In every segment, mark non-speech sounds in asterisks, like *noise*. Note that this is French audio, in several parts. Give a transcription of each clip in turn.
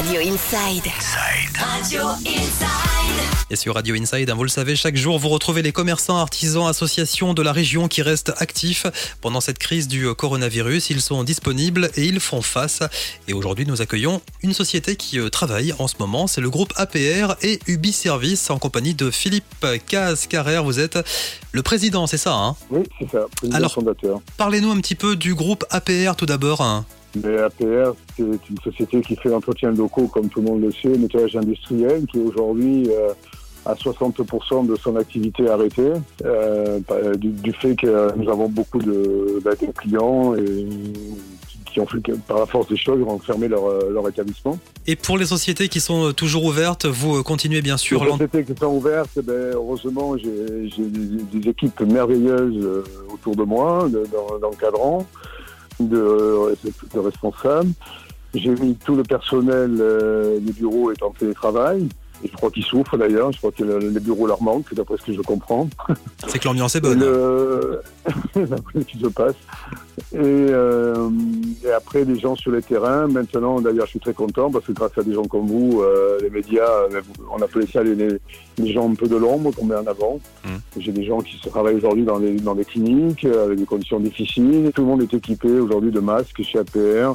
Radio Inside. Radio Inside. Et sur Radio Inside, hein, vous le savez, chaque jour, vous retrouvez les commerçants, artisans, associations de la région qui restent actifs pendant cette crise du coronavirus. Ils sont disponibles et ils font face. Et aujourd'hui, nous accueillons une société qui euh, travaille en ce moment. C'est le groupe APR et Ubi Service en compagnie de Philippe Caz-Carrère. Vous êtes le président, c'est ça hein? Oui, c'est ça, président Alors- fondateur. Parlez-nous un petit peu du groupe APR tout d'abord. hein. Mais APR, c'est une société qui fait l'entretien de locaux, comme tout le monde le sait, nettoyage industriel, qui aujourd'hui euh, a 60% de son activité arrêtée, euh, par- du, du fait que nous avons beaucoup de, bah, de clients et qui ont fait par la force des choses, ont fermé leur, euh, leur établissement. Et pour les sociétés qui sont euh, toujours ouvertes, vous euh, continuez bien sûr. Les sociétés qui sont ouvertes, eh ben, heureusement, j'ai des, équipes merveilleuses euh, autour de moi, de- de, de responsables. J'ai mis tout le personnel euh, des bureaux est en télétravail. Et je crois qu'ils souffrent d'ailleurs. Je crois que le- les bureaux leur manquent, d'après ce que je comprends. *laughs* C'est que l'ambiance est bonne. Le... *laughs* Après, qui se passe. Et, euh, et après, les gens sur les terrains. Maintenant, d'ailleurs, je suis très content parce que grâce à des gens comme vous, euh, les médias, euh, on appelait ça les, les, les gens un peu de l'ombre qu'on met en avant. Mm. J'ai des gens qui se travaillent aujourd'hui dans les, dans les cliniques euh, avec des conditions difficiles. Tout le monde est équipé aujourd'hui de masques chez APR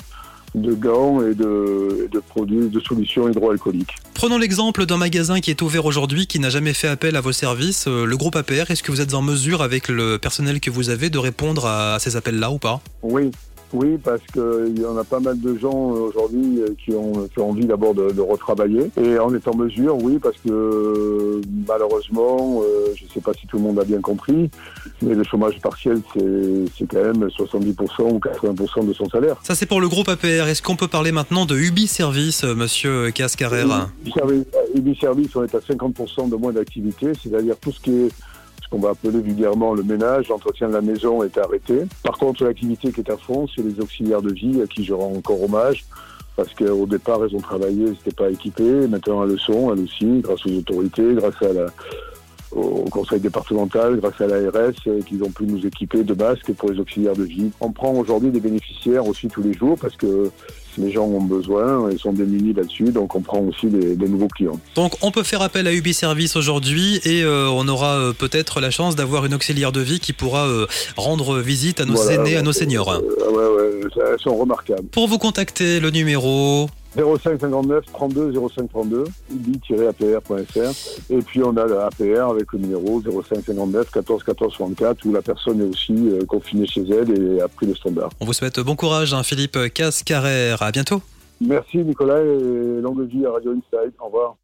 de gants et de, produits, de solutions hydroalcooliques. Prenons l'exemple d'un magasin qui est ouvert aujourd'hui, qui n'a jamais fait appel à vos services, euh, le groupe APR. Est-ce que vous êtes en mesure, avec le personnel que vous avez, de répondre à ces appels-là ou pas? Oui, oui, parce qu'il y en a pas mal de gens euh, aujourd'hui euh, qui ont, qui ont envie d'abord de, de retravailler. Et on est en mesure, oui, parce que malheureusement, euh, je ne sais pas si tout le monde a bien compris, mais le chômage partiel, c'est quand même 70% ou 80% de son salaire. Ça, c'est pour le groupe APR. Est-ce qu'on peut parler maintenant de Ubi Service, monsieur Ubi Service, on est à 50% de moins d'activité, c'est-à-dire tout ce qui est ce qu'on va appeler vulgairement le ménage, l'entretien de la maison est arrêté. Par contre, l'activité qui est à fond, c'est les auxiliaires de vie à qui je rends encore hommage. Parce qu'au départ, elles ont travaillé, elles n'étaient pas équipées. Maintenant, elles le sont, elles aussi, grâce aux autorités, grâce au conseil départemental, grâce à l'ARS, euh, qu'ils ont pu nous équiper de masques pour les auxiliaires de vie. On prend aujourd'hui des bénéficiaires aussi tous les jours parce que les gens ont besoin, ils sont démunis là-dessus, donc on prend aussi des, des nouveaux clients. Donc, on peut faire appel à Ubi Service aujourd'hui et euh, on aura euh, peut-être la chance d'avoir une auxiliaire de vie qui pourra euh, rendre visite à nos Voilà, aînés, à nos seniors. ouais, ouais, elles sont remarquables. Pour vous contacter, le numéro 05 59 32 05 32, ubi-apr.fr. Et puis on a la APR avec le numéro 05 59 14 14 64 où la personne est aussi euh, confinée chez elle et a pris le standard. On vous souhaite bon courage, hein, Philippe Cascarère. À bientôt. Merci Nicolas et longue vie à Radio Inside. Au revoir.